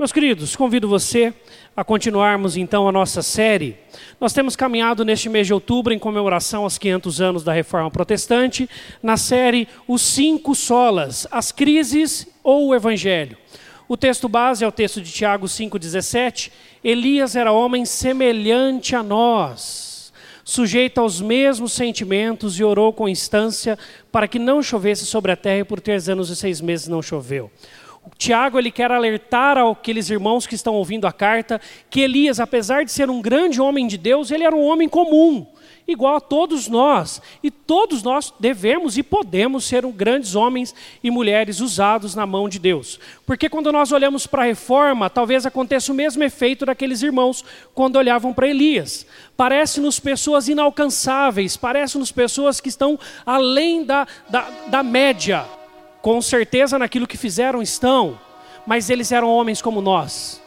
Meus queridos, convido você a continuarmos então a nossa série. Nós temos caminhado neste mês de outubro em comemoração aos 500 anos da Reforma Protestante, na série Os Cinco Solas, as Crises ou o Evangelho. O texto base é o texto de Tiago 5,17. Elias era homem semelhante a nós, sujeito aos mesmos sentimentos e orou com instância para que não chovesse sobre a terra e por três anos e seis meses não choveu. O Tiago ele quer alertar aqueles irmãos que estão ouvindo a carta que Elias, apesar de ser um grande homem de Deus, ele era um homem comum, igual a todos nós. E todos nós devemos e podemos ser um grandes homens e mulheres usados na mão de Deus. Porque quando nós olhamos para a reforma, talvez aconteça o mesmo efeito daqueles irmãos quando olhavam para Elias. Parece-nos pessoas inalcançáveis, parece-nos pessoas que estão além da, da, da média com certeza naquilo que fizeram estão, mas eles eram homens como nós.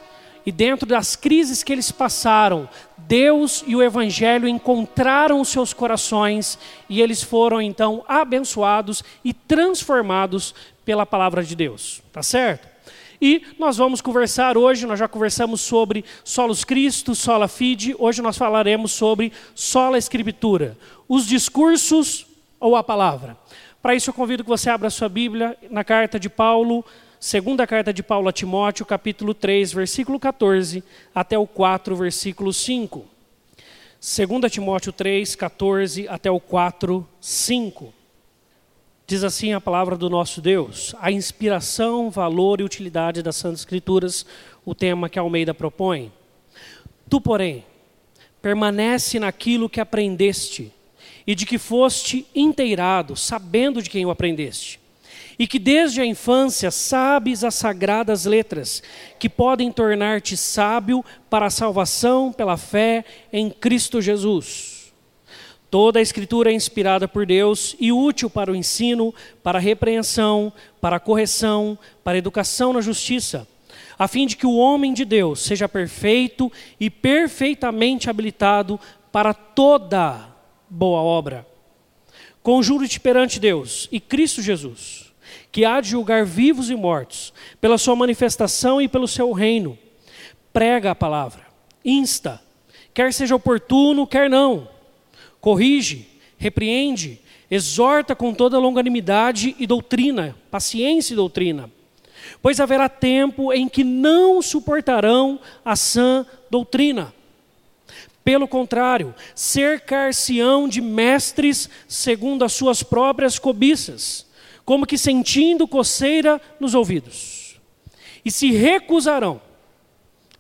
E dentro das crises que eles passaram, Deus e o Evangelho encontraram os seus corações e eles foram então abençoados e transformados pela palavra de Deus. Tá certo? E nós vamos conversar hoje, nós já conversamos sobre solos Cristo, sola fide, hoje nós falaremos sobre sola escritura, os discursos ou a palavra. Para isso eu convido que você abra sua Bíblia na carta de Paulo, segunda carta de Paulo a Timóteo, capítulo 3, versículo 14, até o 4, versículo 5. 2 Timóteo 3, 14 até o 4, 5. Diz assim a palavra do nosso Deus: a inspiração, valor e utilidade das Santas Escrituras, o tema que Almeida propõe. Tu, porém, permanece naquilo que aprendeste e de que foste inteirado, sabendo de quem o aprendeste. E que desde a infância sabes as sagradas letras, que podem tornar-te sábio para a salvação pela fé em Cristo Jesus. Toda a Escritura é inspirada por Deus e útil para o ensino, para a repreensão, para a correção, para a educação na justiça, a fim de que o homem de Deus seja perfeito e perfeitamente habilitado para toda boa obra. Conjuro-te perante Deus e Cristo Jesus, que há de julgar vivos e mortos, pela sua manifestação e pelo seu reino. Prega a palavra, insta, quer seja oportuno, quer não. Corrige, repreende, exorta com toda longanimidade e doutrina, paciência e doutrina. Pois haverá tempo em que não suportarão a sã doutrina pelo contrário, cercar-se-ão de mestres segundo as suas próprias cobiças, como que sentindo coceira nos ouvidos. E se recusarão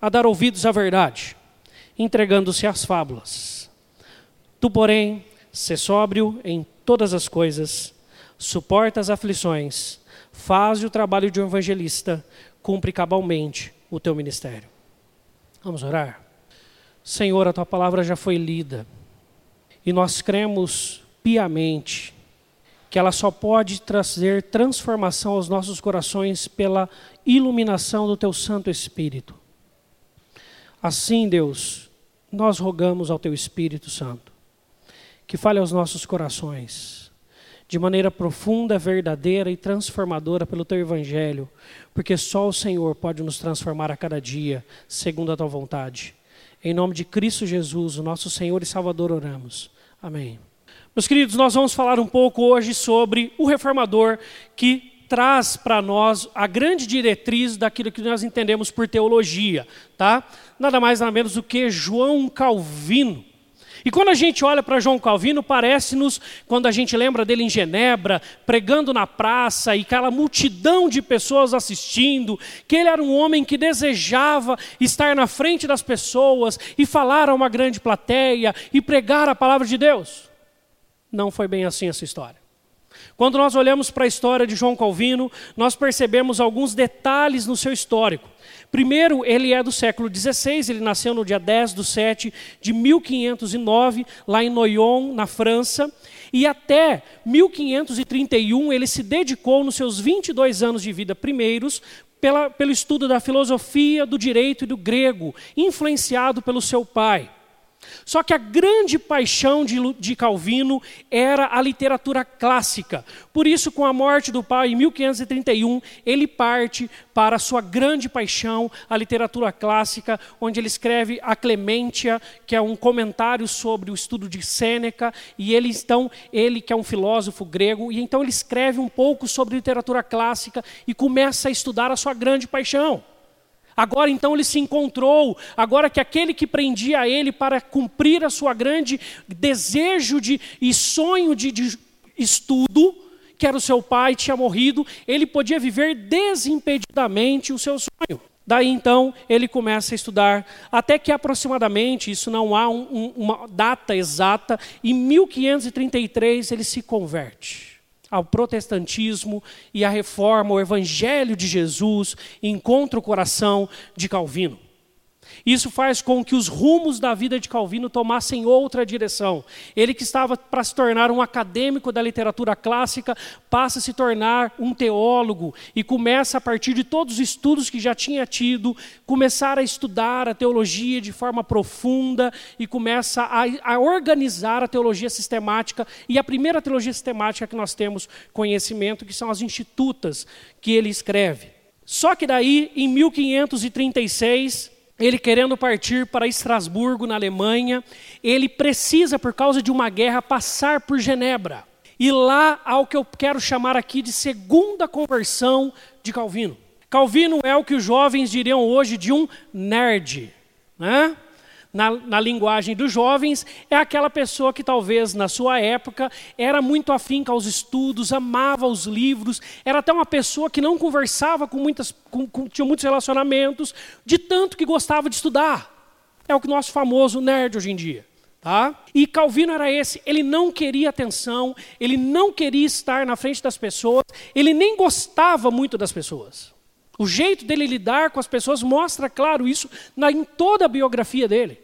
a dar ouvidos à verdade, entregando-se às fábulas. Tu, porém, sê sóbrio em todas as coisas, suporta as aflições, faz o trabalho de um evangelista, cumpre cabalmente o teu ministério. Vamos orar? Senhor, a tua palavra já foi lida e nós cremos piamente que ela só pode trazer transformação aos nossos corações pela iluminação do teu Santo Espírito. Assim, Deus, nós rogamos ao teu Espírito Santo que fale aos nossos corações de maneira profunda, verdadeira e transformadora pelo teu evangelho, porque só o Senhor pode nos transformar a cada dia, segundo a tua vontade. Em nome de Cristo Jesus, o nosso Senhor e Salvador, oramos. Amém. Meus queridos, nós vamos falar um pouco hoje sobre o reformador que traz para nós a grande diretriz daquilo que nós entendemos por teologia, tá? Nada mais nada menos do que João Calvino. E quando a gente olha para João Calvino, parece-nos, quando a gente lembra dele em Genebra, pregando na praça e aquela multidão de pessoas assistindo, que ele era um homem que desejava estar na frente das pessoas e falar a uma grande plateia e pregar a palavra de Deus. Não foi bem assim essa história. Quando nós olhamos para a história de João Calvino, nós percebemos alguns detalhes no seu histórico. Primeiro, ele é do século XVI, ele nasceu no dia 10 de 7 de 1509, lá em Noyon, na França, e até 1531 ele se dedicou, nos seus 22 anos de vida primeiros, pela, pelo estudo da filosofia, do direito e do grego, influenciado pelo seu pai. Só que a grande paixão de, de, Calvino era a literatura clássica. Por isso, com a morte do pai em 1531, ele parte para a sua grande paixão, a literatura clássica, onde ele escreve a Clementia, que é um comentário sobre o estudo de Sêneca, e ele então, ele que é um filósofo grego, e então ele escreve um pouco sobre literatura clássica e começa a estudar a sua grande paixão. Agora então ele se encontrou, agora que aquele que prendia ele para cumprir a sua grande desejo de, e sonho de, de estudo, que era o seu pai, tinha morrido, ele podia viver desimpedidamente o seu sonho. Daí então ele começa a estudar, até que aproximadamente, isso não há um, um, uma data exata, em 1533 ele se converte ao protestantismo e à reforma, o evangelho de Jesus encontra o coração de Calvino. Isso faz com que os rumos da vida de Calvino tomassem outra direção. Ele que estava para se tornar um acadêmico da literatura clássica, passa a se tornar um teólogo e começa, a partir de todos os estudos que já tinha tido, começar a estudar a teologia de forma profunda e começa a, a organizar a teologia sistemática. E a primeira teologia sistemática que nós temos conhecimento, que são as institutas que ele escreve. Só que daí, em 1536, ele querendo partir para Estrasburgo, na Alemanha, ele precisa, por causa de uma guerra, passar por Genebra. E lá há o que eu quero chamar aqui de segunda conversão de Calvino. Calvino é o que os jovens diriam hoje de um nerd. Né? Na, na, linguagem dos jovens, é aquela pessoa que talvez na sua época era muito afinca aos estudos, amava os livros, era até uma pessoa que não conversava com muitas, com, com, tinha muitos relacionamentos, de tanto que gostava de estudar. É o que nosso famoso nerd hoje em dia. Tá? E Calvino era esse, ele não queria atenção, ele não queria estar na frente das pessoas, ele nem gostava muito das pessoas. O jeito dele lidar com as pessoas mostra claro isso na, em toda a biografia dele.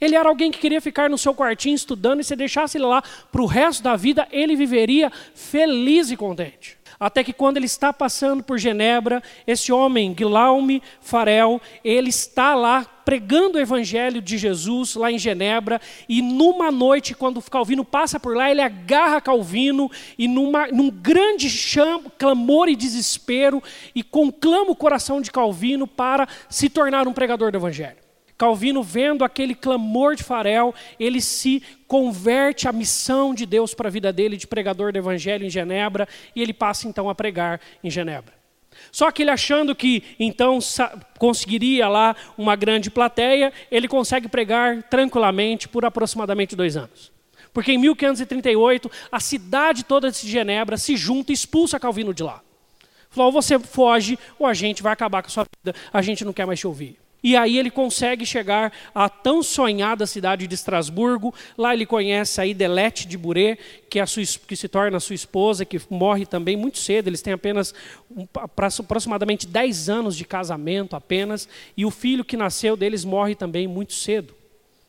Ele era alguém que queria ficar no seu quartinho estudando, e se deixasse ele lá para o resto da vida, ele viveria feliz e contente. Até que quando ele está passando por Genebra, esse homem, Guilaume Farel, ele está lá pregando o evangelho de Jesus lá em Genebra, e numa noite, quando Calvino passa por lá, ele agarra Calvino e numa, num grande chamo, clamor e desespero, e conclama o coração de Calvino para se tornar um pregador do evangelho. Calvino, vendo aquele clamor de Farel, ele se converte à missão de Deus para a vida dele, de pregador do evangelho em Genebra, e ele passa então a pregar em Genebra. Só que ele achando que então conseguiria lá uma grande plateia, ele consegue pregar tranquilamente por aproximadamente dois anos. Porque em 1538, a cidade toda de Genebra se junta e expulsa Calvino de lá. Falou, ou você foge, ou a gente vai acabar com a sua vida, a gente não quer mais te ouvir. E aí ele consegue chegar à tão sonhada cidade de Estrasburgo. Lá ele conhece a Idelete de Buré, que, é sua, que se torna sua esposa, que morre também muito cedo. Eles têm apenas um, aproximadamente 10 anos de casamento apenas. E o filho que nasceu deles morre também muito cedo.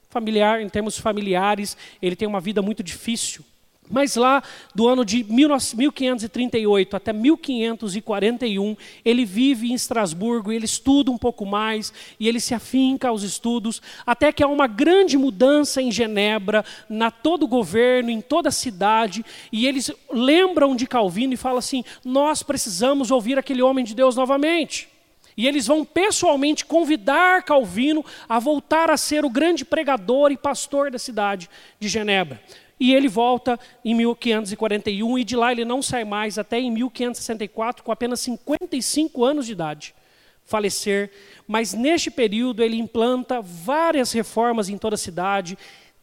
Familiar, em termos familiares, ele tem uma vida muito difícil. Mas lá, do ano de 1538 até 1541, ele vive em Estrasburgo, ele estuda um pouco mais e ele se afinca aos estudos, até que há uma grande mudança em Genebra, na todo o governo, em toda a cidade, e eles lembram de Calvino e falam assim: nós precisamos ouvir aquele homem de Deus novamente. E eles vão pessoalmente convidar Calvino a voltar a ser o grande pregador e pastor da cidade de Genebra. E ele volta em 1541 e de lá ele não sai mais até em 1564, com apenas 55 anos de idade, falecer. Mas neste período ele implanta várias reformas em toda a cidade,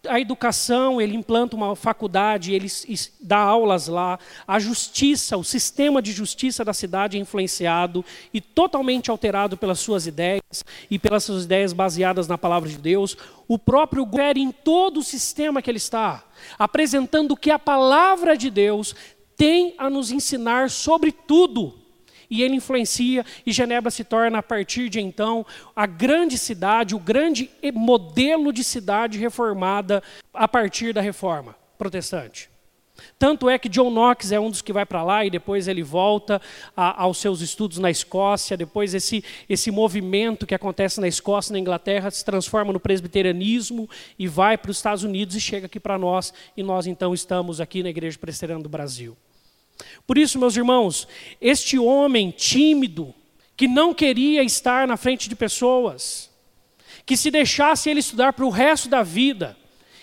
a educação, ele implanta uma faculdade, ele dá aulas lá. A justiça, o sistema de justiça da cidade é influenciado e totalmente alterado pelas suas ideias e pelas suas ideias baseadas na palavra de Deus. O próprio governo em todo o sistema que ele está, apresentando que a palavra de Deus tem a nos ensinar sobre tudo e ele influencia, e Genebra se torna, a partir de então, a grande cidade, o grande modelo de cidade reformada a partir da reforma protestante. Tanto é que John Knox é um dos que vai para lá e depois ele volta a, aos seus estudos na Escócia. Depois, esse, esse movimento que acontece na Escócia e na Inglaterra se transforma no presbiterianismo e vai para os Estados Unidos e chega aqui para nós. E nós, então, estamos aqui na Igreja Presbiteriana do Brasil. Por isso, meus irmãos, este homem tímido, que não queria estar na frente de pessoas, que se deixasse ele estudar para o resto da vida,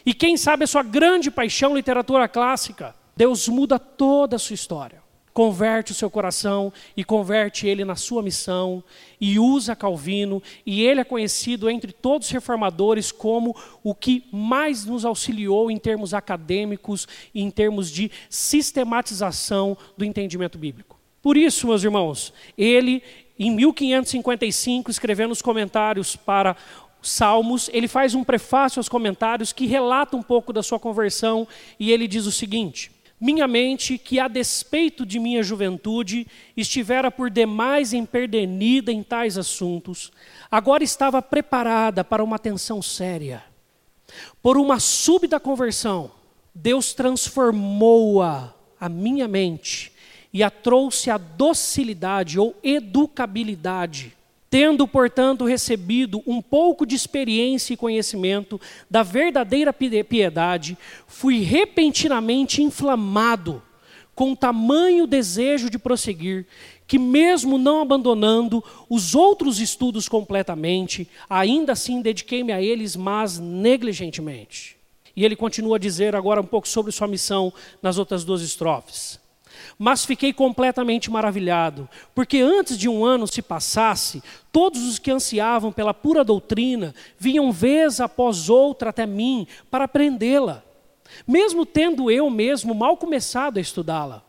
e quem sabe a sua grande paixão, literatura clássica, Deus muda toda a sua história. Converte o seu coração e converte ele na sua missão e usa Calvino, e ele é conhecido entre todos os reformadores como o que mais nos auxiliou em termos acadêmicos e em termos de sistematização do entendimento bíblico. Por isso, meus irmãos, ele, em 1555, escrevendo os comentários para Salmos, ele faz um prefácio aos comentários que relata um pouco da sua conversão e ele diz o seguinte: Minha mente, que a despeito de minha juventude estivera por demais emperdenida em tais assuntos, agora estava preparada para uma atenção séria. Por uma súbita conversão, Deus transformou-a, a minha mente, e a trouxe à docilidade ou educabilidade Tendo, portanto, recebido um pouco de experiência e conhecimento da verdadeira piedade, fui repentinamente inflamado com tamanho desejo de prosseguir, que, mesmo não abandonando os outros estudos completamente, ainda assim dediquei-me a eles, mas negligentemente. E ele continua a dizer agora um pouco sobre sua missão nas outras duas estrofes mas fiquei completamente maravilhado, porque antes de um ano se passasse, todos os que ansiavam pela pura doutrina vinham vez após outra até mim para aprendê-la, mesmo tendo eu mesmo mal começado a estudá-la.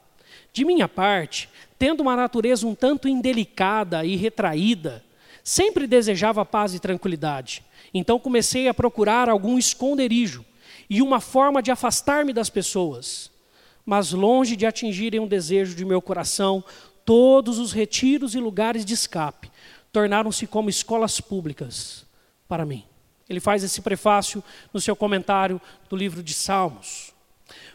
De minha parte, tendo uma natureza um tanto indelicada e retraída, sempre desejava paz e tranquilidade. Então comecei a procurar algum esconderijo e uma forma de afastar-me das pessoas mas longe de atingirem um desejo de meu coração, todos os retiros e lugares de escape tornaram-se como escolas públicas para mim. Ele faz esse prefácio no seu comentário do livro de Salmos.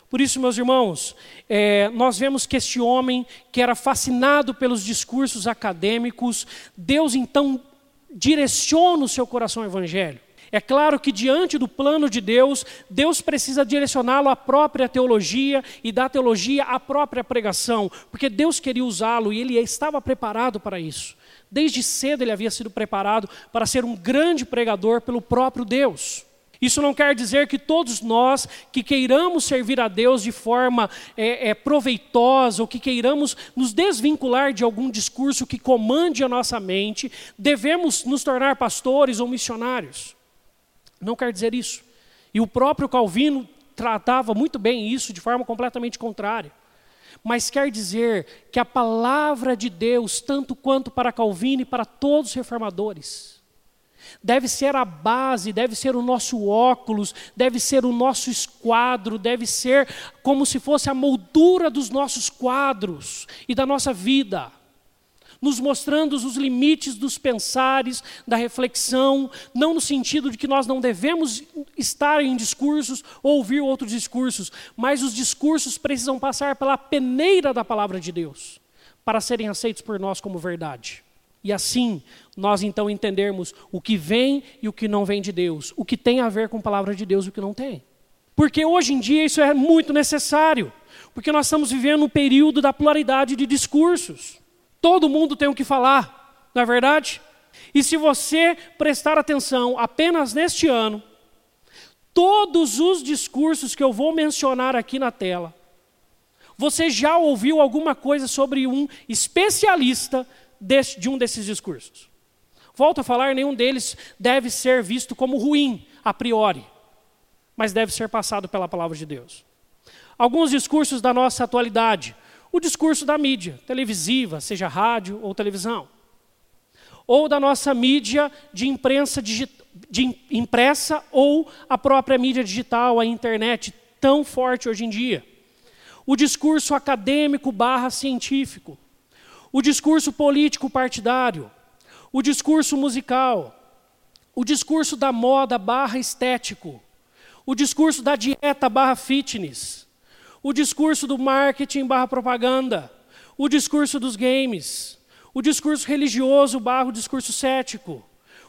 Por isso, meus irmãos, é, nós vemos que este homem, que era fascinado pelos discursos acadêmicos, Deus então direciona o seu coração ao evangelho. É claro que diante do plano de Deus, Deus precisa direcioná-lo à própria teologia e da teologia à própria pregação, porque Deus queria usá-lo e ele estava preparado para isso. Desde cedo ele havia sido preparado para ser um grande pregador pelo próprio Deus. Isso não quer dizer que todos nós que queiramos servir a Deus de forma é, é, proveitosa ou que queiramos nos desvincular de algum discurso que comande a nossa mente, devemos nos tornar pastores ou missionários. Não quer dizer isso. E o próprio Calvino tratava muito bem isso de forma completamente contrária. Mas quer dizer que a palavra de Deus, tanto quanto para Calvino e para todos os reformadores, deve ser a base, deve ser o nosso óculos, deve ser o nosso esquadro, deve ser como se fosse a moldura dos nossos quadros e da nossa vida nos mostrando os limites dos pensares, da reflexão, não no sentido de que nós não devemos estar em discursos ou ouvir outros discursos, mas os discursos precisam passar pela peneira da palavra de Deus para serem aceitos por nós como verdade. E assim, nós então entendermos o que vem e o que não vem de Deus, o que tem a ver com a palavra de Deus e o que não tem. Porque hoje em dia isso é muito necessário, porque nós estamos vivendo um período da pluralidade de discursos. Todo mundo tem o que falar, não é verdade? E se você prestar atenção apenas neste ano, todos os discursos que eu vou mencionar aqui na tela, você já ouviu alguma coisa sobre um especialista desse, de um desses discursos? Volto a falar, nenhum deles deve ser visto como ruim, a priori, mas deve ser passado pela palavra de Deus. Alguns discursos da nossa atualidade, o discurso da mídia televisiva, seja rádio ou televisão. Ou da nossa mídia de imprensa de impressa ou a própria mídia digital, a internet, tão forte hoje em dia. O discurso acadêmico barra científico. O discurso político partidário. O discurso musical. O discurso da moda barra estético. O discurso da dieta barra fitness o discurso do marketing barra propaganda, o discurso dos games, o discurso religioso barra o discurso cético,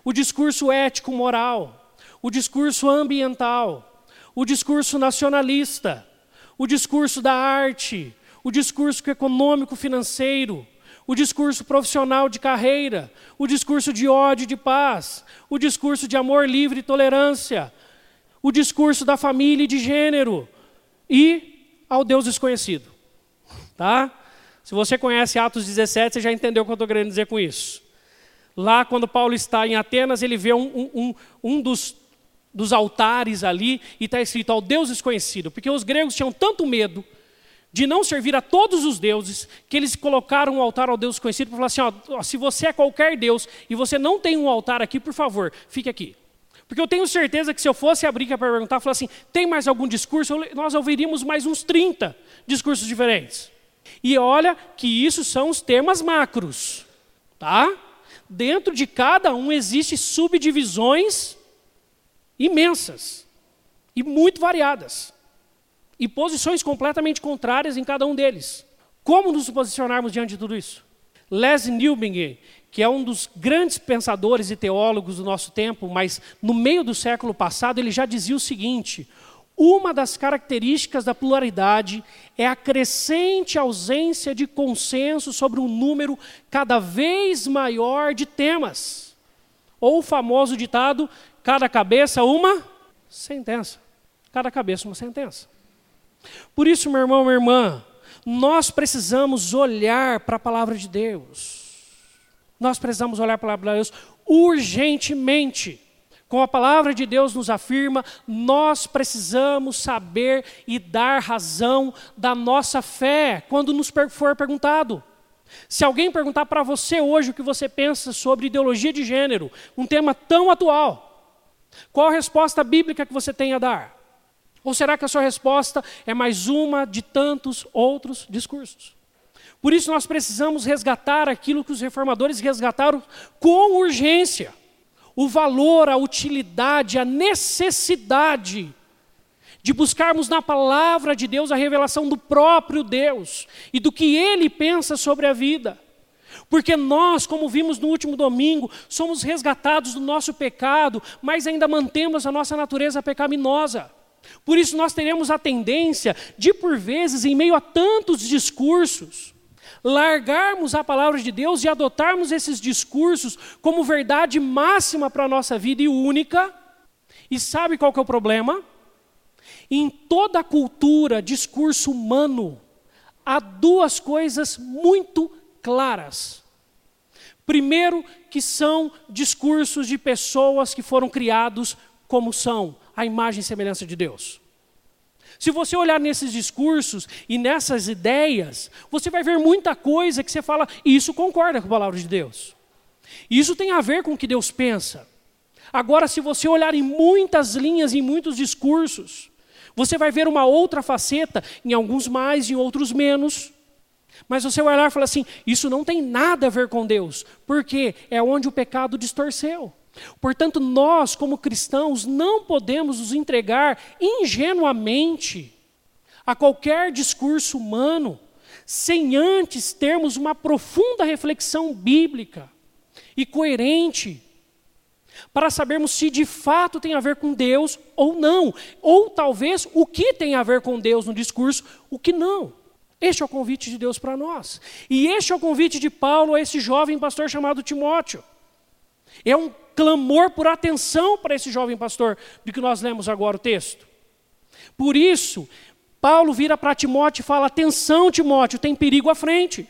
o discurso ético moral, o discurso ambiental, o discurso nacionalista, o discurso da arte, o discurso econômico financeiro, o discurso profissional de carreira, o discurso de ódio e de paz, o discurso de amor livre e tolerância, o discurso da família e de gênero e ao Deus desconhecido. Tá? Se você conhece Atos 17, você já entendeu o que eu estou querendo dizer com isso. Lá, quando Paulo está em Atenas, ele vê um, um, um dos, dos altares ali e está escrito ao Deus desconhecido, porque os gregos tinham tanto medo de não servir a todos os deuses, que eles colocaram um altar ao Deus conhecido para falar assim: ó, se você é qualquer Deus e você não tem um altar aqui, por favor, fique aqui. Porque eu tenho certeza que se eu fosse abrir para perguntar, falar assim: tem mais algum discurso? Nós ouviríamos mais uns 30 discursos diferentes. E olha que isso são os temas macros, tá? Dentro de cada um existem subdivisões imensas e muito variadas e posições completamente contrárias em cada um deles. Como nos posicionarmos diante de tudo isso? Les Newbingen, que é um dos grandes pensadores e teólogos do nosso tempo, mas no meio do século passado ele já dizia o seguinte: uma das características da pluralidade é a crescente ausência de consenso sobre um número cada vez maior de temas. Ou o famoso ditado: cada cabeça uma sentença. Cada cabeça uma sentença. Por isso, meu irmão, minha irmã, nós precisamos olhar para a palavra de Deus. Nós precisamos olhar para a palavra de Deus urgentemente. Como a palavra de Deus nos afirma, nós precisamos saber e dar razão da nossa fé quando nos for perguntado. Se alguém perguntar para você hoje o que você pensa sobre ideologia de gênero, um tema tão atual, qual a resposta bíblica que você tem a dar? Ou será que a sua resposta é mais uma de tantos outros discursos? Por isso nós precisamos resgatar aquilo que os reformadores resgataram com urgência: o valor, a utilidade, a necessidade de buscarmos na palavra de Deus a revelação do próprio Deus e do que ele pensa sobre a vida. Porque nós, como vimos no último domingo, somos resgatados do nosso pecado, mas ainda mantemos a nossa natureza pecaminosa. Por isso nós teremos a tendência de, por vezes, em meio a tantos discursos, largarmos a palavra de Deus e adotarmos esses discursos como verdade máxima para a nossa vida e única. E sabe qual que é o problema? Em toda cultura, discurso humano, há duas coisas muito claras. Primeiro, que são discursos de pessoas que foram criados como são, a imagem e semelhança de Deus. Se você olhar nesses discursos e nessas ideias, você vai ver muita coisa que você fala, isso concorda com a palavra de Deus. Isso tem a ver com o que Deus pensa. Agora, se você olhar em muitas linhas, em muitos discursos, você vai ver uma outra faceta, em alguns mais, em outros menos. Mas você vai olhar e falar assim: isso não tem nada a ver com Deus, porque é onde o pecado distorceu. Portanto, nós, como cristãos, não podemos nos entregar ingenuamente a qualquer discurso humano, sem antes termos uma profunda reflexão bíblica e coerente, para sabermos se de fato tem a ver com Deus ou não, ou talvez o que tem a ver com Deus no discurso, o que não. Este é o convite de Deus para nós. E este é o convite de Paulo a esse jovem pastor chamado Timóteo. É um clamor por atenção para esse jovem pastor, do que nós lemos agora o texto. Por isso, Paulo vira para Timóteo e fala: Atenção, Timóteo, tem perigo à frente.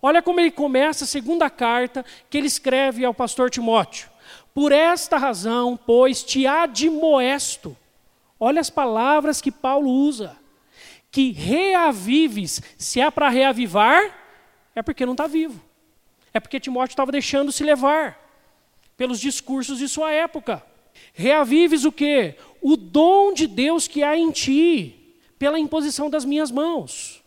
Olha como ele começa a segunda carta que ele escreve ao pastor Timóteo. Por esta razão, pois, te admoesto. Olha as palavras que Paulo usa. Que reavives. Se é para reavivar, é porque não está vivo. É porque Timóteo estava deixando se levar pelos discursos de sua época. Reavives o que? O dom de Deus que há em ti, pela imposição das minhas mãos.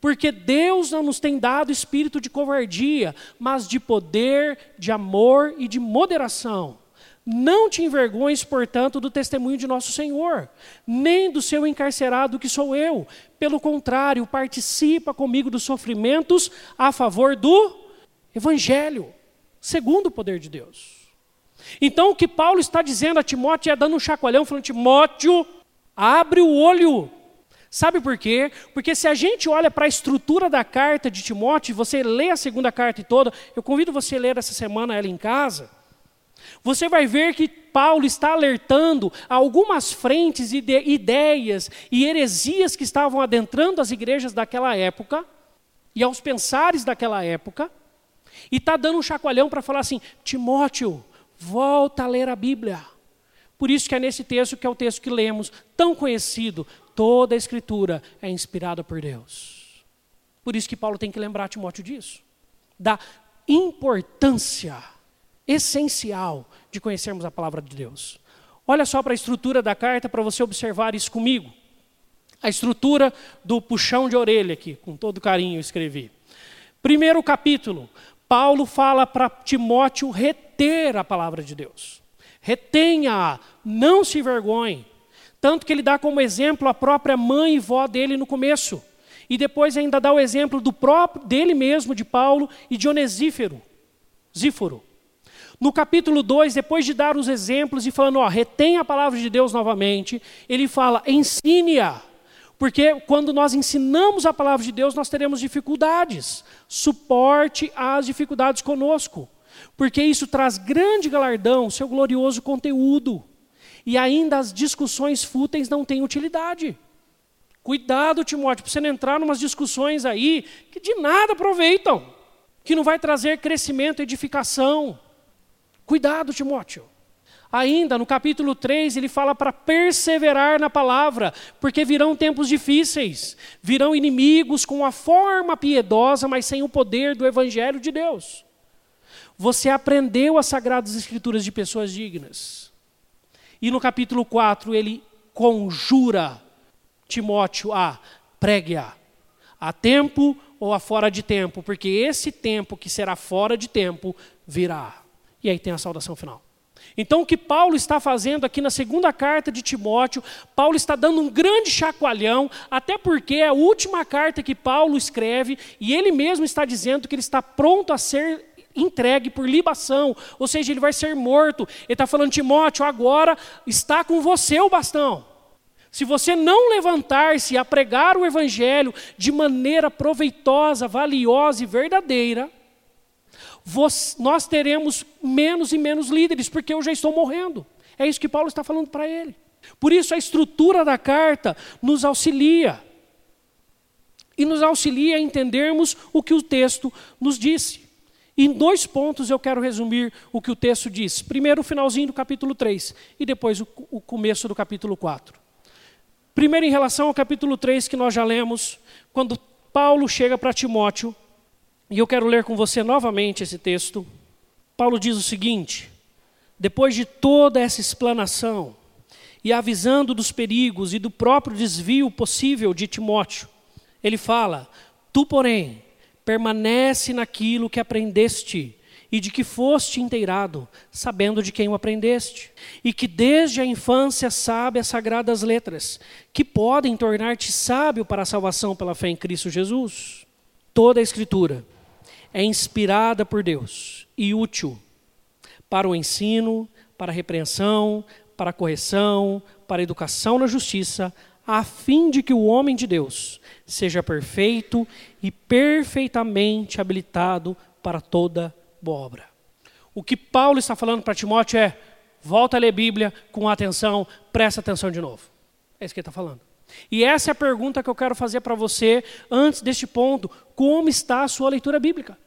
Porque Deus não nos tem dado espírito de covardia, mas de poder, de amor e de moderação. Não te envergonhes, portanto, do testemunho de nosso Senhor, nem do seu encarcerado que sou eu. Pelo contrário, participa comigo dos sofrimentos a favor do Evangelho, segundo o poder de Deus. Então, o que Paulo está dizendo a Timóteo é dando um chacoalhão, falando: Timóteo, abre o olho. Sabe por quê? Porque se a gente olha para a estrutura da carta de Timóteo, você lê a segunda carta toda, eu convido você a ler essa semana ela em casa. Você vai ver que Paulo está alertando algumas frentes e ideias e heresias que estavam adentrando as igrejas daquela época e aos pensares daquela época, e está dando um chacoalhão para falar assim: Timóteo, volta a ler a Bíblia. Por isso que é nesse texto que é o texto que lemos, tão conhecido, toda a escritura é inspirada por Deus. Por isso que Paulo tem que lembrar Timóteo disso, da importância essencial de conhecermos a palavra de Deus. Olha só para a estrutura da carta para você observar isso comigo. A estrutura do puxão de orelha aqui, com todo carinho eu escrevi. Primeiro capítulo, Paulo fala para Timóteo reter a palavra de Deus. Retenha-a, não se envergonhe. Tanto que ele dá como exemplo a própria mãe e vó dele no começo. E depois ainda dá o exemplo do próprio dele mesmo, de Paulo e de Onesífero, Zíforo. No capítulo 2, depois de dar os exemplos e falando, ó, retém a palavra de Deus novamente, ele fala, ensine-a. Porque quando nós ensinamos a palavra de Deus, nós teremos dificuldades. Suporte as dificuldades conosco. Porque isso traz grande galardão, seu glorioso conteúdo. E ainda as discussões fúteis não têm utilidade. Cuidado, Timóteo, para você não entrar em umas discussões aí que de nada aproveitam, que não vai trazer crescimento, edificação. Cuidado, Timóteo. Ainda no capítulo 3, ele fala para perseverar na palavra, porque virão tempos difíceis, virão inimigos com a forma piedosa, mas sem o poder do evangelho de Deus. Você aprendeu as sagradas escrituras de pessoas dignas. E no capítulo 4, ele conjura Timóteo a pregue-a, a tempo ou a fora de tempo, porque esse tempo que será fora de tempo virá. E aí tem a saudação final. Então, o que Paulo está fazendo aqui na segunda carta de Timóteo, Paulo está dando um grande chacoalhão, até porque é a última carta que Paulo escreve, e ele mesmo está dizendo que ele está pronto a ser entregue por libação, ou seja, ele vai ser morto. Ele está falando, Timóteo, agora está com você o bastão. Se você não levantar-se a pregar o evangelho de maneira proveitosa, valiosa e verdadeira, nós teremos menos e menos líderes, porque eu já estou morrendo. É isso que Paulo está falando para ele. Por isso a estrutura da carta nos auxilia. E nos auxilia a entendermos o que o texto nos disse. Em dois pontos eu quero resumir o que o texto diz. Primeiro o finalzinho do capítulo 3 e depois o, o começo do capítulo 4. Primeiro em relação ao capítulo 3 que nós já lemos, quando Paulo chega para Timóteo e eu quero ler com você novamente esse texto. Paulo diz o seguinte: depois de toda essa explanação, e avisando dos perigos e do próprio desvio possível de Timóteo, ele fala: Tu, porém, permanece naquilo que aprendeste e de que foste inteirado, sabendo de quem o aprendeste, e que desde a infância sabe as sagradas letras, que podem tornar-te sábio para a salvação pela fé em Cristo Jesus. Toda a Escritura é inspirada por Deus e útil para o ensino, para a repreensão, para a correção, para a educação na justiça, a fim de que o homem de Deus seja perfeito e perfeitamente habilitado para toda boa obra. O que Paulo está falando para Timóteo é: volta a ler Bíblia com atenção, presta atenção de novo. É isso que ele está falando. E essa é a pergunta que eu quero fazer para você antes deste ponto: como está a sua leitura bíblica?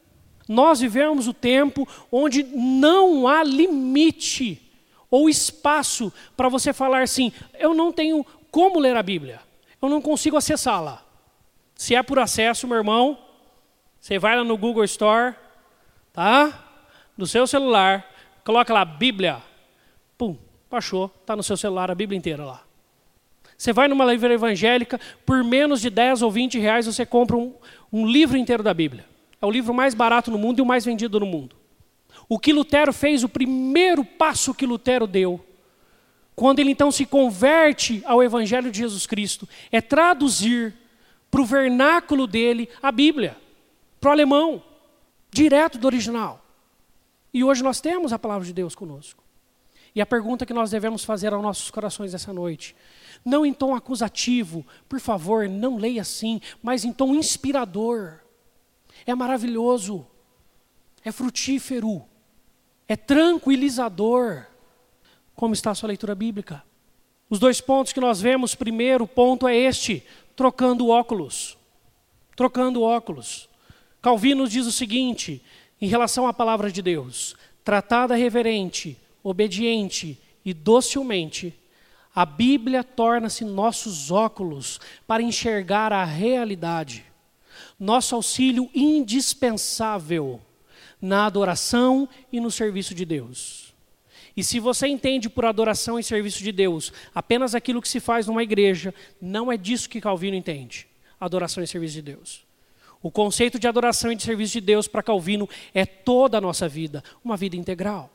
Nós vivemos o tempo onde não há limite ou espaço para você falar assim: eu não tenho como ler a Bíblia, eu não consigo acessá-la. Se é por acesso, meu irmão, você vai lá no Google Store, tá? No seu celular, coloca lá Bíblia, pum, baixou, está no seu celular a Bíblia inteira lá. Você vai numa livraria evangélica, por menos de 10 ou 20 reais você compra um, um livro inteiro da Bíblia. É o livro mais barato no mundo e o mais vendido no mundo. O que Lutero fez, o primeiro passo que Lutero deu, quando ele então se converte ao Evangelho de Jesus Cristo, é traduzir para o vernáculo dele a Bíblia, para o alemão, direto do original. E hoje nós temos a palavra de Deus conosco. E a pergunta que nós devemos fazer aos nossos corações essa noite, não em tom acusativo, por favor, não leia assim, mas em tom inspirador. É maravilhoso, é frutífero, é tranquilizador. Como está a sua leitura bíblica? Os dois pontos que nós vemos, primeiro ponto é este: trocando óculos. Trocando óculos. Calvino diz o seguinte, em relação à palavra de Deus: tratada reverente, obediente e docilmente, a Bíblia torna-se nossos óculos para enxergar a realidade, nosso auxílio indispensável na adoração e no serviço de Deus. E se você entende por adoração e serviço de Deus apenas aquilo que se faz numa igreja, não é disso que Calvino entende, adoração e serviço de Deus. O conceito de adoração e de serviço de Deus para Calvino é toda a nossa vida, uma vida integral.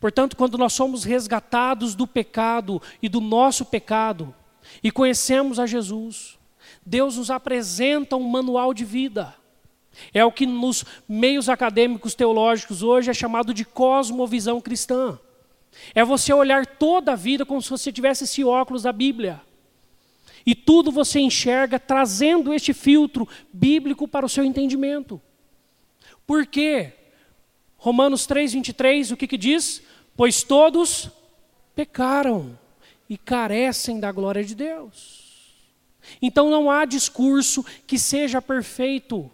Portanto, quando nós somos resgatados do pecado e do nosso pecado e conhecemos a Jesus, Deus nos apresenta um manual de vida. É o que nos meios acadêmicos teológicos hoje é chamado de cosmovisão cristã. É você olhar toda a vida como se você tivesse esse óculos da Bíblia. E tudo você enxerga trazendo este filtro bíblico para o seu entendimento. Por quê? Romanos 3, 23, o que, que diz? Pois todos pecaram e carecem da glória de Deus. Então não há discurso que seja perfeito.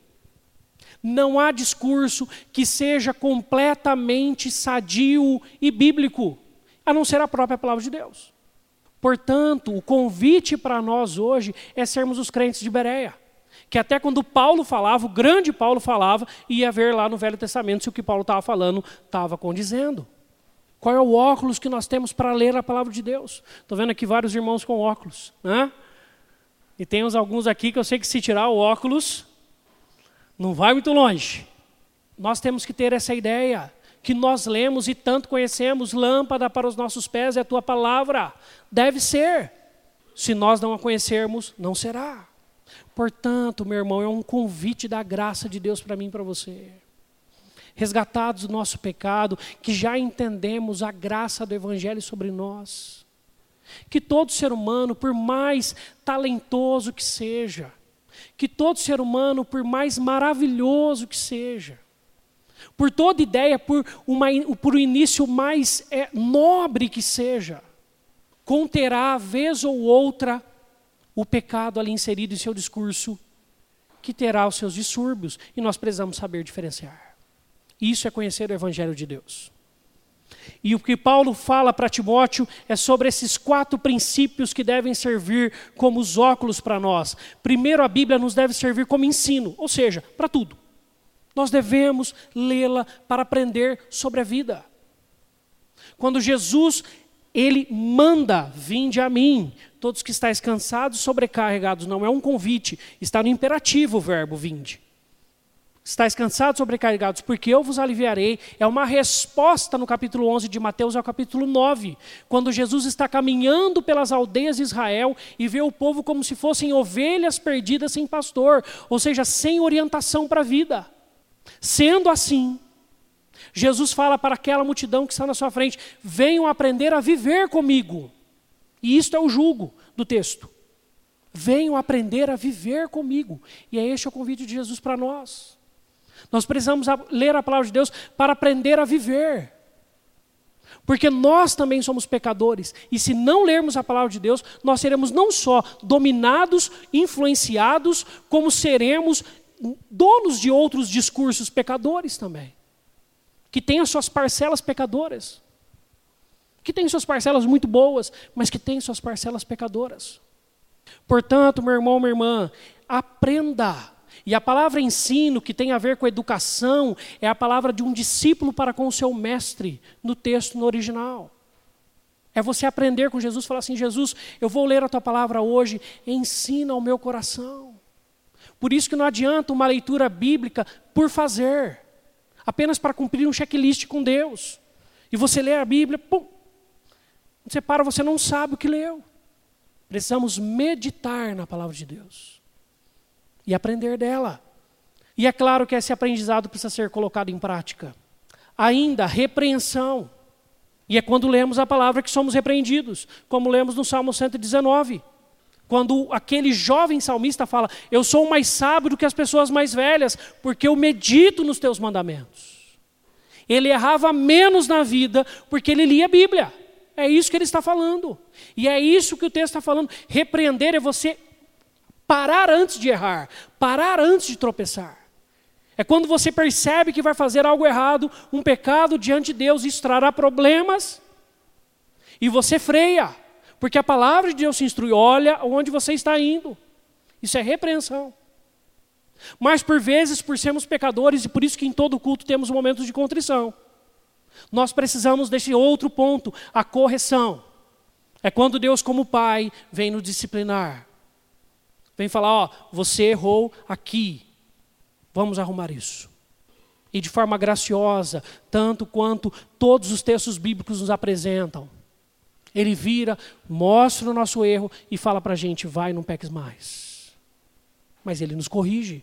Não há discurso que seja completamente sadio e bíblico, a não ser a própria palavra de Deus. Portanto, o convite para nós hoje é sermos os crentes de Bereia. Que até quando Paulo falava, o grande Paulo falava, ia ver lá no Velho Testamento se o que Paulo estava falando estava condizendo. Qual é o óculos que nós temos para ler a palavra de Deus? Estou vendo aqui vários irmãos com óculos. Né? E temos alguns aqui que eu sei que se tirar o óculos, não vai muito longe. Nós temos que ter essa ideia que nós lemos e tanto conhecemos, lâmpada para os nossos pés é a tua palavra. Deve ser. Se nós não a conhecermos, não será. Portanto, meu irmão, é um convite da graça de Deus para mim e para você. Resgatados do nosso pecado, que já entendemos a graça do Evangelho sobre nós. Que todo ser humano, por mais talentoso que seja, que todo ser humano, por mais maravilhoso que seja, por toda ideia, por, uma, por o início mais é, nobre que seja, conterá, vez ou outra, o pecado ali inserido em seu discurso, que terá os seus distúrbios, e nós precisamos saber diferenciar. Isso é conhecer o Evangelho de Deus. E o que Paulo fala para Timóteo é sobre esses quatro princípios que devem servir como os óculos para nós. Primeiro, a Bíblia nos deve servir como ensino, ou seja, para tudo. Nós devemos lê-la para aprender sobre a vida. Quando Jesus, ele manda, vinde a mim, todos que estáis cansados, sobrecarregados, não é um convite, está no imperativo o verbo vinde. Estais cansados, sobrecarregados, porque eu vos aliviarei. É uma resposta no capítulo 11 de Mateus ao capítulo 9, quando Jesus está caminhando pelas aldeias de Israel e vê o povo como se fossem ovelhas perdidas sem pastor, ou seja, sem orientação para a vida. Sendo assim, Jesus fala para aquela multidão que está na sua frente: venham aprender a viver comigo. E isto é o julgo do texto. Venham aprender a viver comigo. E é este o convite de Jesus para nós. Nós precisamos ler a palavra de Deus para aprender a viver. Porque nós também somos pecadores. E se não lermos a palavra de Deus, nós seremos não só dominados, influenciados, como seremos donos de outros discursos pecadores também. Que têm as suas parcelas pecadoras. Que têm suas parcelas muito boas, mas que têm suas parcelas pecadoras. Portanto, meu irmão, minha irmã, aprenda e a palavra ensino, que tem a ver com educação, é a palavra de um discípulo para com o seu mestre, no texto, no original. É você aprender com Jesus, falar assim: Jesus, eu vou ler a tua palavra hoje, ensina ao meu coração. Por isso que não adianta uma leitura bíblica por fazer. apenas para cumprir um checklist com Deus. E você lê a Bíblia, pum, você para, você não sabe o que leu. Precisamos meditar na palavra de Deus e aprender dela. E é claro que esse aprendizado precisa ser colocado em prática. Ainda, repreensão. E é quando lemos a palavra que somos repreendidos, como lemos no Salmo 119. Quando aquele jovem salmista fala: Eu sou mais sábio do que as pessoas mais velhas, porque eu medito nos teus mandamentos. Ele errava menos na vida porque ele lia a Bíblia. É isso que ele está falando. E é isso que o texto está falando. Repreender é você parar antes de errar, parar antes de tropeçar. É quando você percebe que vai fazer algo errado, um pecado diante de Deus, isso trará problemas, e você freia. Porque a palavra de Deus se instrui, olha onde você está indo. Isso é repreensão. Mas por vezes, por sermos pecadores, e por isso que em todo culto temos momentos de contrição, nós precisamos desse outro ponto, a correção. É quando Deus, como Pai, vem nos disciplinar. Vem falar, ó, você errou aqui. Vamos arrumar isso. E de forma graciosa, tanto quanto todos os textos bíblicos nos apresentam. Ele vira, mostra o nosso erro e fala para a gente: vai, não peques mais. Mas ele nos corrige.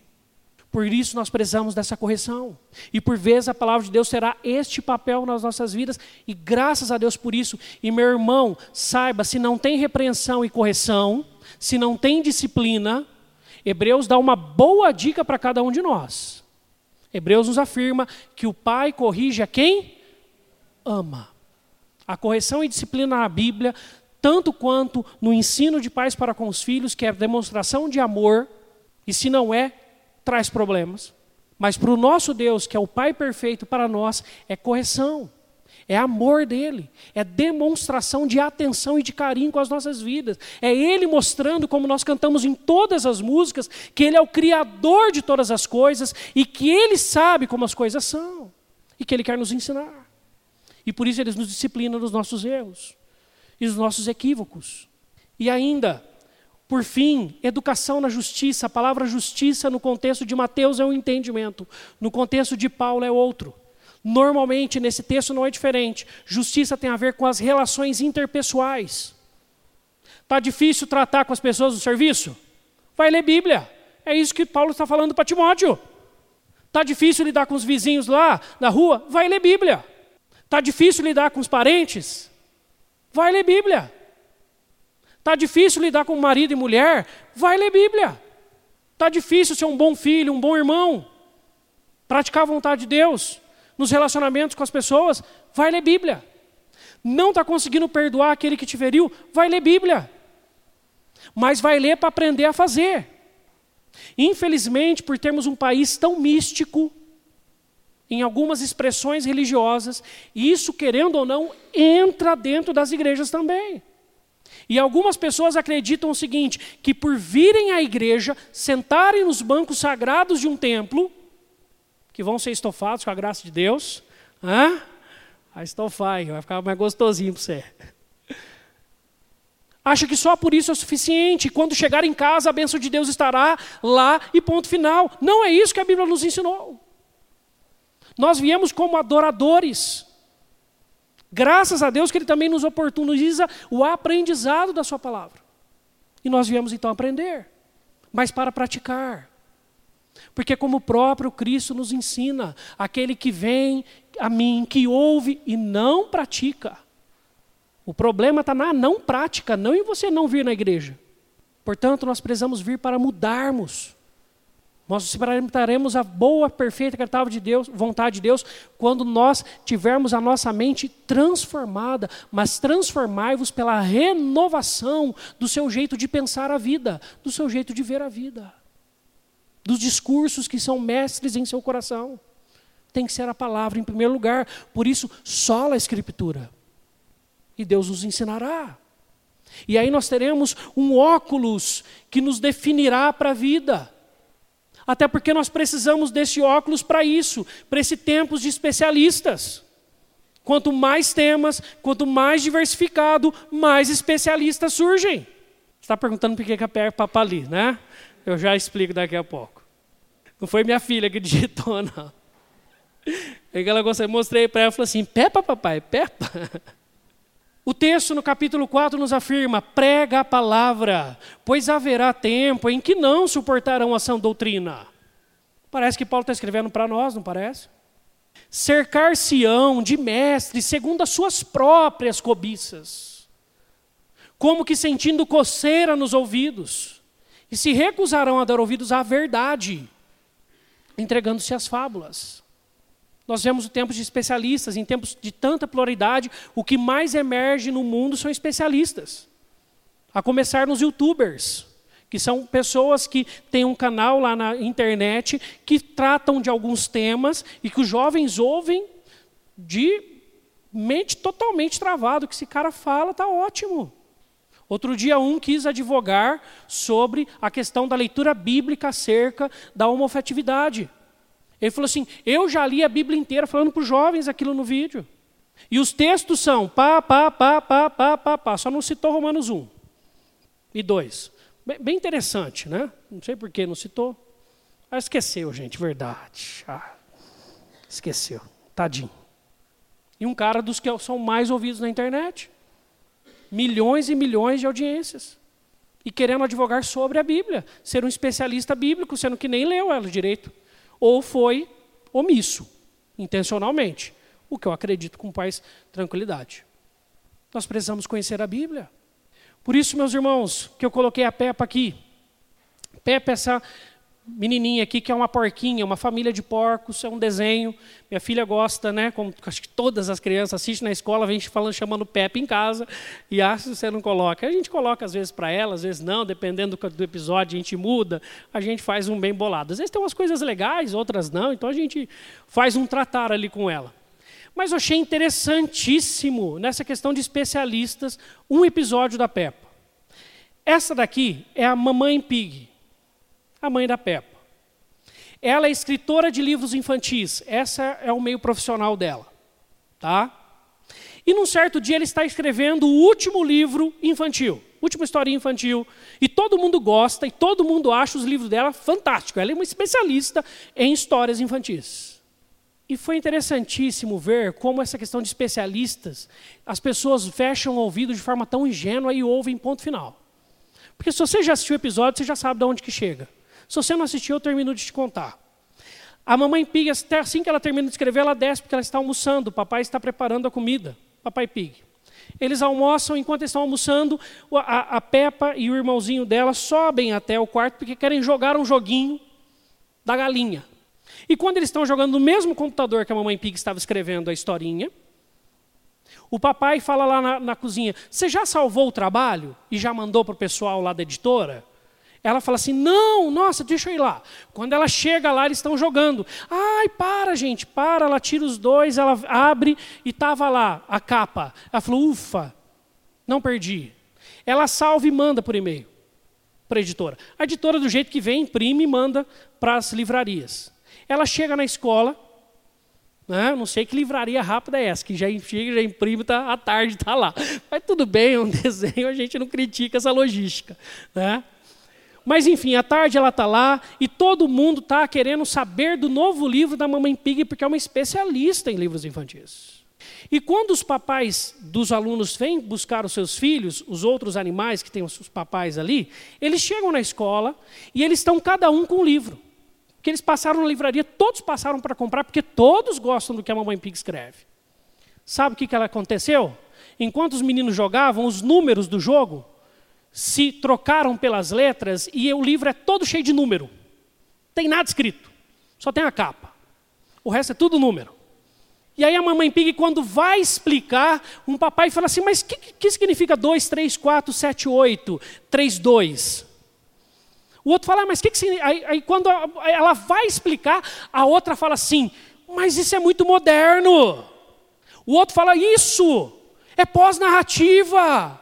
Por isso nós precisamos dessa correção. E por vezes a palavra de Deus terá este papel nas nossas vidas, e graças a Deus por isso. E meu irmão, saiba: se não tem repreensão e correção, se não tem disciplina, Hebreus dá uma boa dica para cada um de nós. Hebreus nos afirma que o pai corrige a quem ama. A correção e disciplina na Bíblia, tanto quanto no ensino de pais para com os filhos, que é demonstração de amor, e se não é, traz problemas. Mas para o nosso Deus, que é o Pai perfeito para nós, é correção, é amor dele, é demonstração de atenção e de carinho com as nossas vidas. É ele mostrando, como nós cantamos em todas as músicas, que ele é o Criador de todas as coisas e que ele sabe como as coisas são e que ele quer nos ensinar. E por isso eles nos disciplinam nos nossos erros e nos nossos equívocos. E ainda, por fim, educação na justiça. A palavra justiça no contexto de Mateus é um entendimento, no contexto de Paulo é outro. Normalmente, nesse texto não é diferente. Justiça tem a ver com as relações interpessoais. Está difícil tratar com as pessoas do serviço? Vai ler Bíblia. É isso que Paulo está falando para Timóteo. Está difícil lidar com os vizinhos lá na rua? Vai ler Bíblia. Está difícil lidar com os parentes? Vai ler Bíblia. Está difícil lidar com marido e mulher? Vai ler Bíblia. Está difícil ser um bom filho, um bom irmão, praticar a vontade de Deus nos relacionamentos com as pessoas? Vai ler Bíblia. Não está conseguindo perdoar aquele que te feriu? Vai ler Bíblia. Mas vai ler para aprender a fazer. Infelizmente, por termos um país tão místico, em algumas expressões religiosas, e isso, querendo ou não, entra dentro das igrejas também. E algumas pessoas acreditam o seguinte: que por virem à igreja, sentarem nos bancos sagrados de um templo, que vão ser estofados com a graça de Deus, hã? a estofar, vai ficar mais gostosinho para você. Acha que só por isso é suficiente. Quando chegar em casa, a bênção de Deus estará lá e ponto final. Não é isso que a Bíblia nos ensinou. Nós viemos como adoradores. Graças a Deus que Ele também nos oportuniza o aprendizado da Sua palavra. E nós viemos então aprender, mas para praticar. Porque, como o próprio Cristo nos ensina, aquele que vem a mim, que ouve e não pratica. O problema está na não prática, não em você não vir na igreja. Portanto, nós precisamos vir para mudarmos. Nós experimentaremos a boa, perfeita, agradável de Deus, vontade de Deus, quando nós tivermos a nossa mente transformada, mas transformai-vos pela renovação do seu jeito de pensar a vida, do seu jeito de ver a vida, dos discursos que são mestres em seu coração. Tem que ser a palavra em primeiro lugar, por isso, só a Escritura. E Deus nos ensinará. E aí nós teremos um óculos que nos definirá para a vida. Até porque nós precisamos desse óculos para isso, para esse tempos de especialistas. Quanto mais temas, quanto mais diversificado, mais especialistas surgem. Você está perguntando por que é papa ali, né? Eu já explico daqui a pouco. Não foi minha filha que digitou, não. Aí ela gostei, mostrei para ela e falou assim: Pepa, papai, Pepa. O texto no capítulo 4 nos afirma: prega a palavra, pois haverá tempo em que não suportarão a sã doutrina. Parece que Paulo está escrevendo para nós, não parece? Cercar-se-ão de mestres segundo as suas próprias cobiças, como que sentindo coceira nos ouvidos, e se recusarão a dar ouvidos à verdade, entregando-se às fábulas. Nós vemos o tempo de especialistas, em tempos de tanta pluralidade, o que mais emerge no mundo são especialistas. A começar nos youtubers, que são pessoas que têm um canal lá na internet que tratam de alguns temas e que os jovens ouvem de mente totalmente travado, que esse cara fala está ótimo. Outro dia um quis advogar sobre a questão da leitura bíblica acerca da homofetividade. Ele falou assim: Eu já li a Bíblia inteira falando para os jovens aquilo no vídeo. E os textos são pá, pá, pá, pá, pá, pá, pá. Só não citou Romanos 1 e 2. Bem interessante, né? Não sei por que não citou. Ah, esqueceu, gente, verdade. Ah, esqueceu. Tadinho. E um cara dos que são mais ouvidos na internet. Milhões e milhões de audiências. E querendo advogar sobre a Bíblia. Ser um especialista bíblico, sendo que nem leu ela direito ou foi omisso, intencionalmente, o que eu acredito com mais tranquilidade. Nós precisamos conhecer a Bíblia. Por isso, meus irmãos, que eu coloquei a Peppa aqui. Peppa é essa menininha aqui que é uma porquinha, uma família de porcos, é um desenho. Minha filha gosta, né? Como acho que todas as crianças assistem na escola, vem falando, chamando Pepe em casa e acha que você não coloca. A gente coloca às vezes para ela, às vezes não, dependendo do, do, episódio, a gente muda, a gente faz um bem bolado. Às vezes tem umas coisas legais, outras não, então a gente faz um tratar ali com ela. Mas eu achei interessantíssimo nessa questão de especialistas um episódio da Peppa. Essa daqui é a Mamãe Pig a mãe da Peppa. Ela é escritora de livros infantis, essa é o meio profissional dela, tá? E num certo dia ele está escrevendo o último livro infantil, última historinha infantil, e todo mundo gosta e todo mundo acha os livros dela fantásticos. Ela é uma especialista em histórias infantis. E foi interessantíssimo ver como essa questão de especialistas, as pessoas fecham o ouvido de forma tão ingênua e ouvem ponto final. Porque se você já assistiu o episódio, você já sabe de onde que chega. Se você não assistiu, eu termino de te contar. A mamãe Pig, assim que ela termina de escrever, ela desce porque ela está almoçando. O papai está preparando a comida. Papai Pig. Eles almoçam, enquanto estão almoçando, a, a Peppa e o irmãozinho dela sobem até o quarto porque querem jogar um joguinho da galinha. E quando eles estão jogando no mesmo computador que a mamãe Pig estava escrevendo a historinha, o papai fala lá na, na cozinha: Você já salvou o trabalho e já mandou para o pessoal lá da editora? Ela fala assim: não, nossa, deixa eu ir lá. Quando ela chega lá, eles estão jogando. Ai, para, gente, para. Ela tira os dois, ela abre e estava lá a capa. Ela falou: ufa, não perdi. Ela salva e manda por e-mail para a editora. A editora, do jeito que vem, imprime e manda para as livrarias. Ela chega na escola, né? não sei que livraria rápida é essa, que já chega, já imprime, tá, à tarde está lá. Mas tudo bem, é um desenho, a gente não critica essa logística. Né? Mas enfim, à tarde ela está lá e todo mundo está querendo saber do novo livro da Mamãe Pig, porque é uma especialista em livros infantis. E quando os papais dos alunos vêm buscar os seus filhos, os outros animais que têm os papais ali, eles chegam na escola e eles estão cada um com um livro. Que eles passaram na livraria, todos passaram para comprar, porque todos gostam do que a Mamãe Pig escreve. Sabe o que, que aconteceu? Enquanto os meninos jogavam, os números do jogo se trocaram pelas letras e o livro é todo cheio de número. Tem nada escrito, só tem a capa. O resto é tudo número. E aí a mamãe Pig, quando vai explicar, um papai fala assim, mas o que, que significa 2, 3, 4, 7, 8, 3, 2? O outro fala, ah, mas o que, que significa? Aí, aí quando ela vai explicar, a outra fala assim, mas isso é muito moderno. O outro fala, isso é pós-narrativa.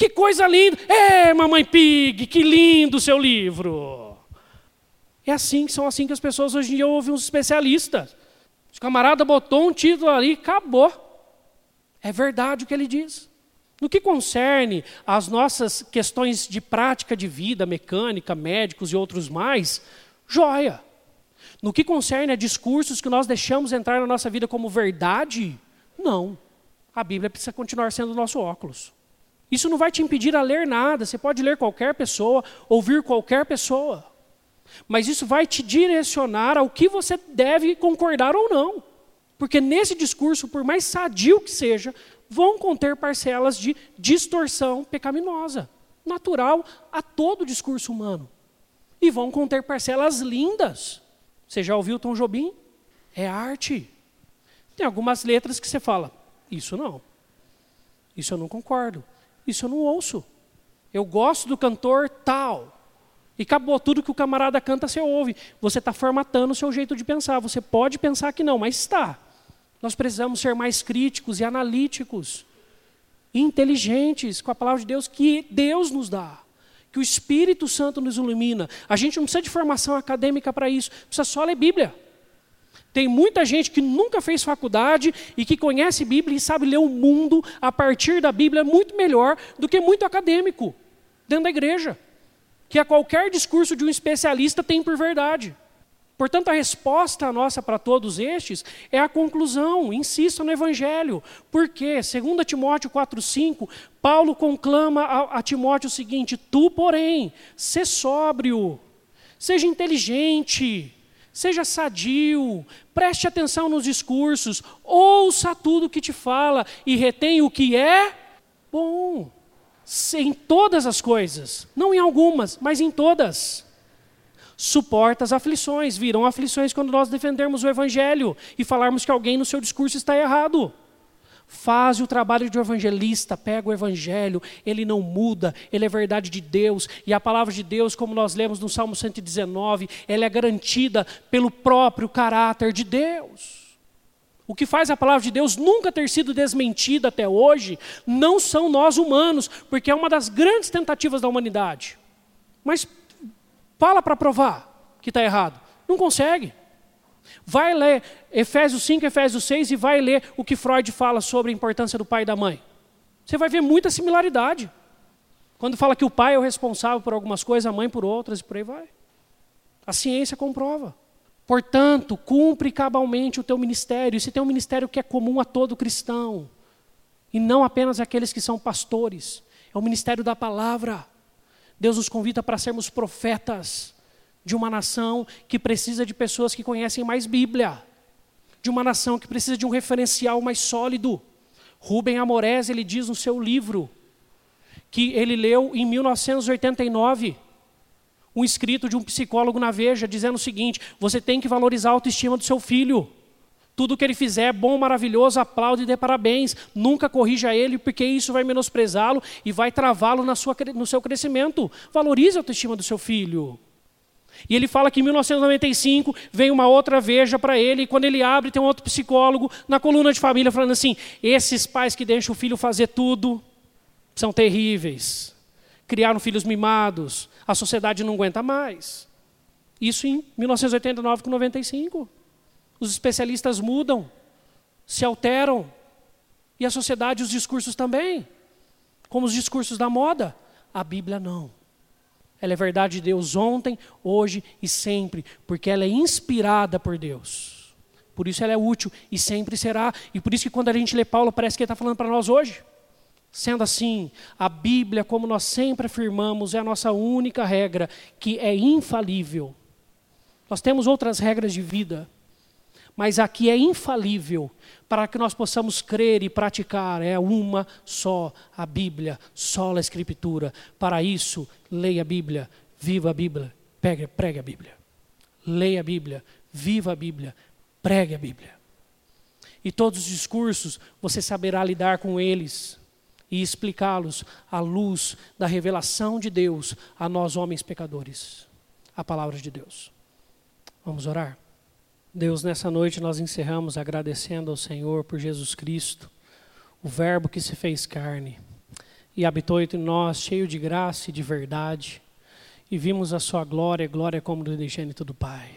Que coisa linda! É, mamãe Pig, que lindo o seu livro! É assim, são assim que as pessoas hoje em dia ouvem os especialistas. O camarada botou um título ali, acabou. É verdade o que ele diz. No que concerne às nossas questões de prática de vida, mecânica, médicos e outros mais, joia. No que concerne a discursos que nós deixamos entrar na nossa vida como verdade, não. A Bíblia precisa continuar sendo o nosso óculos. Isso não vai te impedir a ler nada. Você pode ler qualquer pessoa, ouvir qualquer pessoa. Mas isso vai te direcionar ao que você deve concordar ou não. Porque nesse discurso, por mais sadio que seja, vão conter parcelas de distorção pecaminosa, natural a todo discurso humano. E vão conter parcelas lindas. Você já ouviu Tom Jobim? É arte. Tem algumas letras que você fala, isso não. Isso eu não concordo. Isso eu não ouço. Eu gosto do cantor tal. E acabou tudo que o camarada canta, você ouve. Você está formatando o seu jeito de pensar. Você pode pensar que não, mas está. Nós precisamos ser mais críticos e analíticos, inteligentes com a palavra de Deus que Deus nos dá, que o Espírito Santo nos ilumina. A gente não precisa de formação acadêmica para isso, precisa só ler Bíblia. Tem muita gente que nunca fez faculdade e que conhece Bíblia e sabe ler o mundo a partir da Bíblia muito melhor do que muito acadêmico dentro da igreja, que a qualquer discurso de um especialista tem por verdade. Portanto, a resposta nossa para todos estes é a conclusão, insista no Evangelho. Por quê? 2 Timóteo 4,5, Paulo conclama a, a Timóteo o seguinte: Tu, porém, sê sóbrio, seja inteligente, Seja sadio, preste atenção nos discursos, ouça tudo o que te fala e retém o que é bom. Em todas as coisas, não em algumas, mas em todas. Suporta as aflições, virão aflições quando nós defendermos o Evangelho e falarmos que alguém no seu discurso está errado. Faz o trabalho de evangelista, pega o evangelho, ele não muda, ele é verdade de Deus, e a palavra de Deus, como nós lemos no Salmo 119, ela é garantida pelo próprio caráter de Deus. O que faz a palavra de Deus nunca ter sido desmentida até hoje, não são nós humanos, porque é uma das grandes tentativas da humanidade. Mas fala para provar que está errado. Não consegue. Vai ler Efésios 5, Efésios 6 e vai ler o que Freud fala sobre a importância do pai e da mãe. Você vai ver muita similaridade. Quando fala que o pai é o responsável por algumas coisas, a mãe por outras e por aí vai. A ciência comprova. Portanto, cumpre cabalmente o teu ministério. E se tem um ministério que é comum a todo cristão, e não apenas aqueles que são pastores, é o ministério da palavra. Deus nos convida para sermos profetas de uma nação que precisa de pessoas que conhecem mais Bíblia, de uma nação que precisa de um referencial mais sólido. Rubem Amorés, ele diz no seu livro, que ele leu em 1989, um escrito de um psicólogo na Veja, dizendo o seguinte: você tem que valorizar a autoestima do seu filho. Tudo que ele fizer bom, maravilhoso, aplaude e dê parabéns. Nunca corrija ele, porque isso vai menosprezá-lo e vai travá-lo no seu crescimento. Valorize a autoestima do seu filho. E ele fala que em 1995 vem uma outra veja para ele, e quando ele abre, tem um outro psicólogo na coluna de família falando assim: esses pais que deixam o filho fazer tudo são terríveis. Criaram filhos mimados, a sociedade não aguenta mais. Isso em 1989 com 95. Os especialistas mudam, se alteram, e a sociedade, os discursos também, como os discursos da moda. A Bíblia não. Ela é verdade de Deus ontem, hoje e sempre, porque ela é inspirada por Deus. Por isso ela é útil e sempre será. E por isso que quando a gente lê Paulo, parece que ele está falando para nós hoje. Sendo assim, a Bíblia, como nós sempre afirmamos, é a nossa única regra, que é infalível. Nós temos outras regras de vida, mas aqui é infalível para que nós possamos crer e praticar. É uma só a Bíblia, só a Escritura. Para isso, leia a Bíblia, viva a Bíblia, pregue, pregue a Bíblia. Leia a Bíblia, viva a Bíblia, pregue a Bíblia. E todos os discursos, você saberá lidar com eles e explicá-los à luz da revelação de Deus a nós, homens pecadores. A palavra de Deus. Vamos orar? Deus, nessa noite nós encerramos agradecendo ao Senhor por Jesus Cristo, o Verbo que se fez carne e habitou entre nós, cheio de graça e de verdade, e vimos a Sua glória, glória como do unigênito do Pai.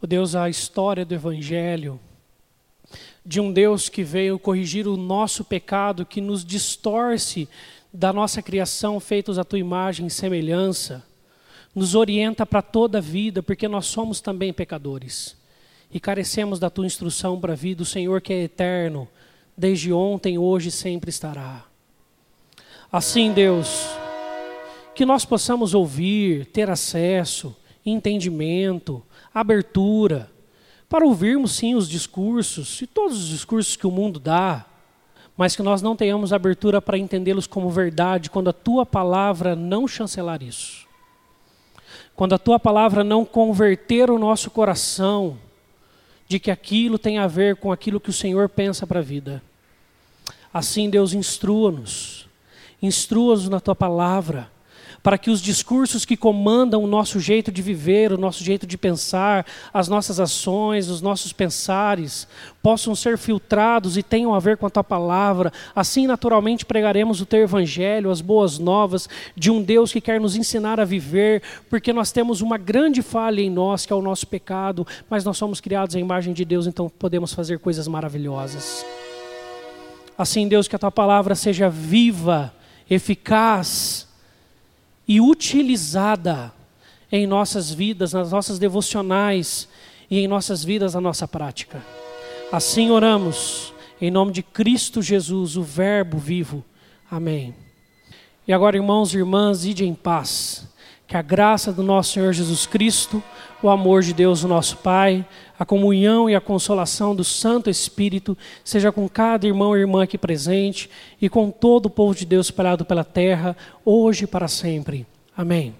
O Deus, a história do Evangelho, de um Deus que veio corrigir o nosso pecado, que nos distorce da nossa criação, feitos à Tua imagem e semelhança, nos orienta para toda a vida, porque nós somos também pecadores. E carecemos da tua instrução para a vida, o Senhor que é eterno, desde ontem, hoje e sempre estará. Assim, Deus, que nós possamos ouvir, ter acesso, entendimento, abertura, para ouvirmos sim os discursos e todos os discursos que o mundo dá, mas que nós não tenhamos abertura para entendê-los como verdade quando a tua palavra não chancelar isso. Quando a tua palavra não converter o nosso coração de que aquilo tem a ver com aquilo que o Senhor pensa para a vida. Assim, Deus, instrua-nos, instrua-nos na tua palavra para que os discursos que comandam o nosso jeito de viver, o nosso jeito de pensar, as nossas ações, os nossos pensares, possam ser filtrados e tenham a ver com a tua palavra. Assim, naturalmente, pregaremos o teu evangelho, as boas novas de um Deus que quer nos ensinar a viver, porque nós temos uma grande falha em nós, que é o nosso pecado, mas nós somos criados à imagem de Deus, então podemos fazer coisas maravilhosas. Assim, Deus, que a tua palavra seja viva, eficaz, e utilizada em nossas vidas, nas nossas devocionais e em nossas vidas, na nossa prática. Assim oramos, em nome de Cristo Jesus, o Verbo vivo. Amém. E agora, irmãos e irmãs, ide em paz. Que a graça do nosso Senhor Jesus Cristo, o amor de Deus, o nosso Pai, a comunhão e a consolação do Santo Espírito seja com cada irmão e irmã aqui presente e com todo o povo de Deus espalhado pela terra, hoje e para sempre. Amém.